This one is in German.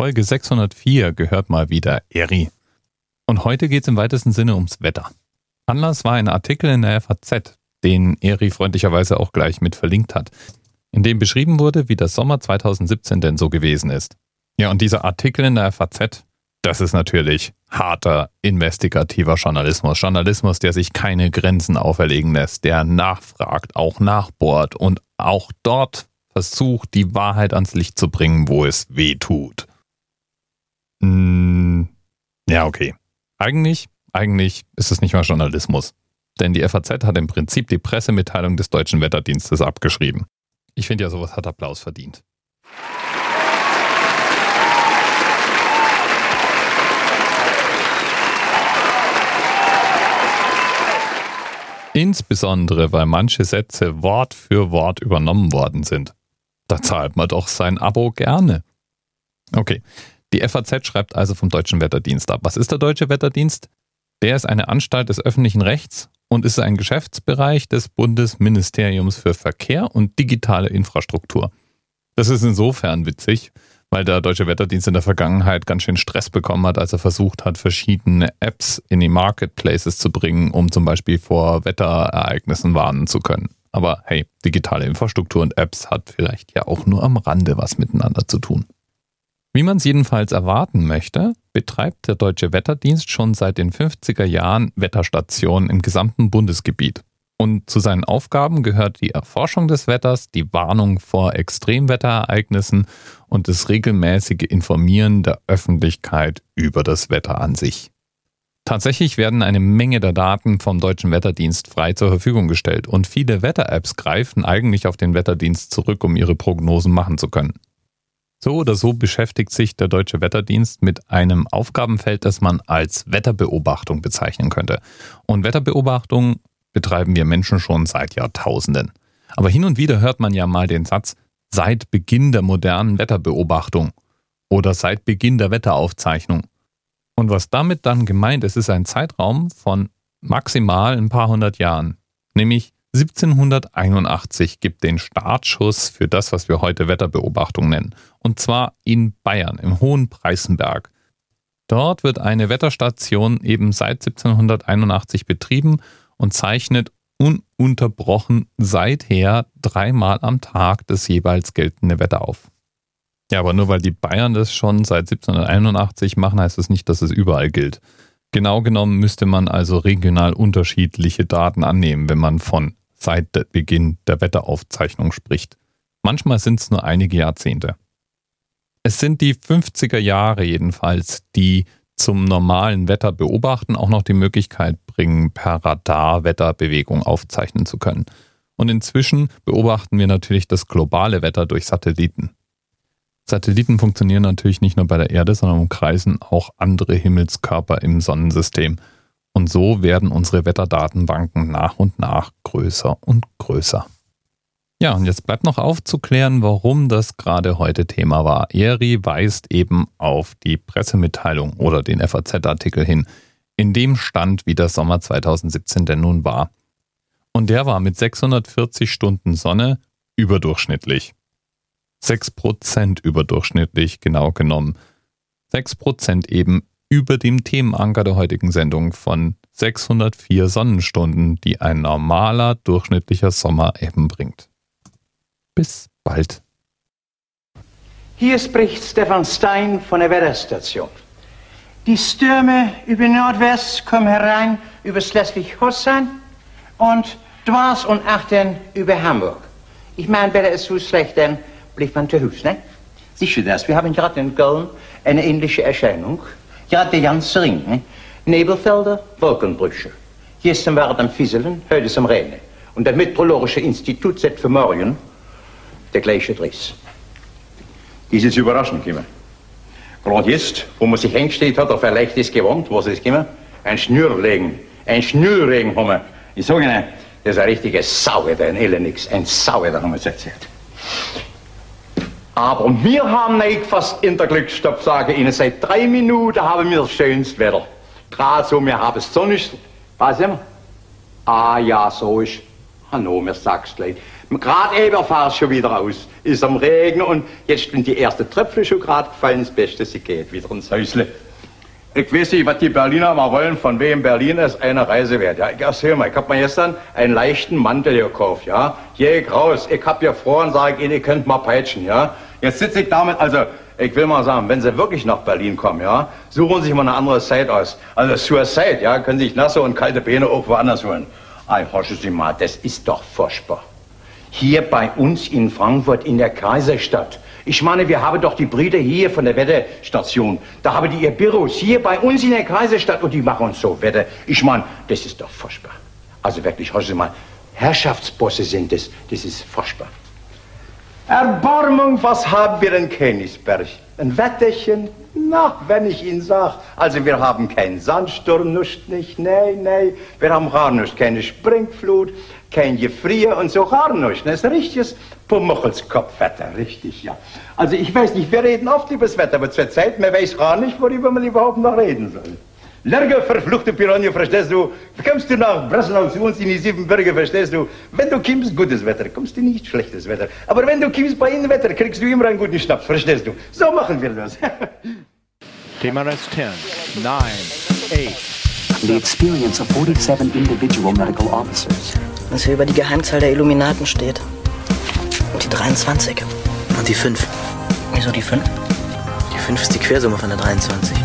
Folge 604 gehört mal wieder Eri. Und heute geht es im weitesten Sinne ums Wetter. Anlass war ein Artikel in der FAZ, den Eri freundlicherweise auch gleich mit verlinkt hat, in dem beschrieben wurde, wie das Sommer 2017 denn so gewesen ist. Ja, und dieser Artikel in der FAZ, das ist natürlich harter, investigativer Journalismus. Journalismus, der sich keine Grenzen auferlegen lässt, der nachfragt, auch nachbohrt und auch dort versucht, die Wahrheit ans Licht zu bringen, wo es weh tut. Mm, ja, okay. Eigentlich, eigentlich ist es nicht mal Journalismus. Denn die FAZ hat im Prinzip die Pressemitteilung des Deutschen Wetterdienstes abgeschrieben. Ich finde ja, sowas hat Applaus verdient. Insbesondere, weil manche Sätze Wort für Wort übernommen worden sind. Da zahlt man doch sein Abo gerne. Okay, die FAZ schreibt also vom Deutschen Wetterdienst ab. Was ist der Deutsche Wetterdienst? Der ist eine Anstalt des öffentlichen Rechts und ist ein Geschäftsbereich des Bundesministeriums für Verkehr und digitale Infrastruktur. Das ist insofern witzig, weil der Deutsche Wetterdienst in der Vergangenheit ganz schön Stress bekommen hat, als er versucht hat, verschiedene Apps in die Marketplaces zu bringen, um zum Beispiel vor Wetterereignissen warnen zu können. Aber hey, digitale Infrastruktur und Apps hat vielleicht ja auch nur am Rande was miteinander zu tun. Wie man es jedenfalls erwarten möchte, betreibt der Deutsche Wetterdienst schon seit den 50er Jahren Wetterstationen im gesamten Bundesgebiet. Und zu seinen Aufgaben gehört die Erforschung des Wetters, die Warnung vor Extremwetterereignissen und das regelmäßige Informieren der Öffentlichkeit über das Wetter an sich. Tatsächlich werden eine Menge der Daten vom Deutschen Wetterdienst frei zur Verfügung gestellt und viele Wetter-Apps greifen eigentlich auf den Wetterdienst zurück, um ihre Prognosen machen zu können. So oder so beschäftigt sich der Deutsche Wetterdienst mit einem Aufgabenfeld, das man als Wetterbeobachtung bezeichnen könnte. Und Wetterbeobachtung betreiben wir Menschen schon seit Jahrtausenden. Aber hin und wieder hört man ja mal den Satz, seit Beginn der modernen Wetterbeobachtung oder seit Beginn der Wetteraufzeichnung. Und was damit dann gemeint ist, ist ein Zeitraum von maximal ein paar hundert Jahren, nämlich 1781 gibt den Startschuss für das, was wir heute Wetterbeobachtung nennen. Und zwar in Bayern, im Hohen Preißenberg. Dort wird eine Wetterstation eben seit 1781 betrieben und zeichnet ununterbrochen seither dreimal am Tag das jeweils geltende Wetter auf. Ja, aber nur weil die Bayern das schon seit 1781 machen, heißt das nicht, dass es überall gilt. Genau genommen müsste man also regional unterschiedliche Daten annehmen, wenn man von seit Beginn der Wetteraufzeichnung spricht. Manchmal sind es nur einige Jahrzehnte. Es sind die 50er Jahre jedenfalls, die zum normalen Wetter beobachten auch noch die Möglichkeit bringen, per Radar Wetterbewegung aufzeichnen zu können. Und inzwischen beobachten wir natürlich das globale Wetter durch Satelliten. Satelliten funktionieren natürlich nicht nur bei der Erde, sondern umkreisen auch andere Himmelskörper im Sonnensystem. Und so werden unsere Wetterdatenbanken nach und nach größer und größer. Ja, und jetzt bleibt noch aufzuklären, warum das gerade heute Thema war. ERI weist eben auf die Pressemitteilung oder den FAZ-Artikel hin, in dem stand, wie der Sommer 2017 denn nun war. Und der war mit 640 Stunden Sonne überdurchschnittlich. 6% überdurchschnittlich, genau genommen. 6% eben über dem Themenanker der heutigen Sendung von 604 Sonnenstunden, die ein normaler durchschnittlicher Sommer eben bringt. Bis bald. Hier spricht Stefan Stein von der Wetterstation. Die Stürme über Nordwest kommen herein über Schleswig-Holstein und Dwars und Achten über Hamburg. Ich meine, wäre es so schlecht, dann bleibt man zu Hause, ne? Sicher das, wir haben gerade in Köln eine ähnliche Erscheinung. Ja, der ganze Ring, ne? Nebelfelder, Wolkenbrüche. Gestern war es am Fieseln, heute ist am Regen. Und der Meteorologische Institut sagt für morgen der gleiche Driss. Ist jetzt überraschend gekommen. Gerade jetzt, wo man sich hingestellt hat, auf ein leichtes Gewand, was ist gekommen? Ein Schnürregen. Ein Schnürregen haben wir. Ich sage Ihnen, das ist ein richtiges Sauwetter, ein Elenix. Ein Sauwetter haben wir jetzt erzählt. Aber wir haben nicht fast in der Glücksstopp, sage ich Ihnen. Seit drei Minuten haben wir das schönste Wetter. Gerade so, wir haben es sonnig. Was immer? Ah ja, so ist. Hallo, mir sagst gleich. Gerade eben fahr schon wieder aus. Ist am Regen und jetzt sind die ersten Tröpfchen schon gerade gefallen. Das Beste, sie geht wieder ins Häusle. Ich weiß nicht, was die Berliner mal wollen, von wem Berlin ist eine Reise wert. Ja, ich erzähl mal, ich hab mir gestern einen leichten Mantel gekauft, ja. Geh raus, ich hab ja vor und sage Ihnen, ihr könnt mal peitschen, ja. Jetzt sitze ich damit, also, ich will mal sagen, wenn Sie wirklich nach Berlin kommen, ja, suchen Sie sich mal eine andere Zeit aus. Also Suicide, ja, können Sie sich nasse und kalte Beine auch woanders holen. Ei, horchen Sie mal, das ist doch furchtbar. Hier bei uns in Frankfurt in der Kaiserstadt. Ich meine, wir haben doch die Brüder hier von der Wetterstation. Da haben die ihr Büros hier bei uns in der Kaiserstadt und die machen uns so Wetter. Ich meine, das ist doch furchtbar. Also wirklich, horchen Sie mal, Herrschaftsbosse sind das. Das ist furchtbar. Erbarmung, was haben wir in Königsberg? Ein Wetterchen? Na, wenn ich Ihnen sag. Also wir haben keinen Sandsturm, nicht, nicht, nee, nee. Wir haben gar nicht, keine Springflut, kein Gefrier und so gar nicht. Das ist ein richtiges Pummelskopfwetter, richtig, ja. Also ich weiß nicht, wir reden oft über das Wetter, aber zur Zeit, man weiß gar nicht, worüber man überhaupt noch reden soll. Lerge, verfluchte Piranha, verstehst du? Kommst du nach Breslau zu uns in die Siebenbürger, verstehst du? Wenn du kommst, gutes Wetter, kommst du nicht schlechtes Wetter. Aber wenn du kommst bei ihnen Wetter, kriegst du immer einen guten Schnaps, verstehst du? So machen wir das. TMRS 10, 9, 8. The experience of 47 individual medical officers. Was hier über die Geheimzahl der Illuminaten steht. Und die 23. Und die 5. Wieso die 5? Die 5 ist die Quersumme von der 23.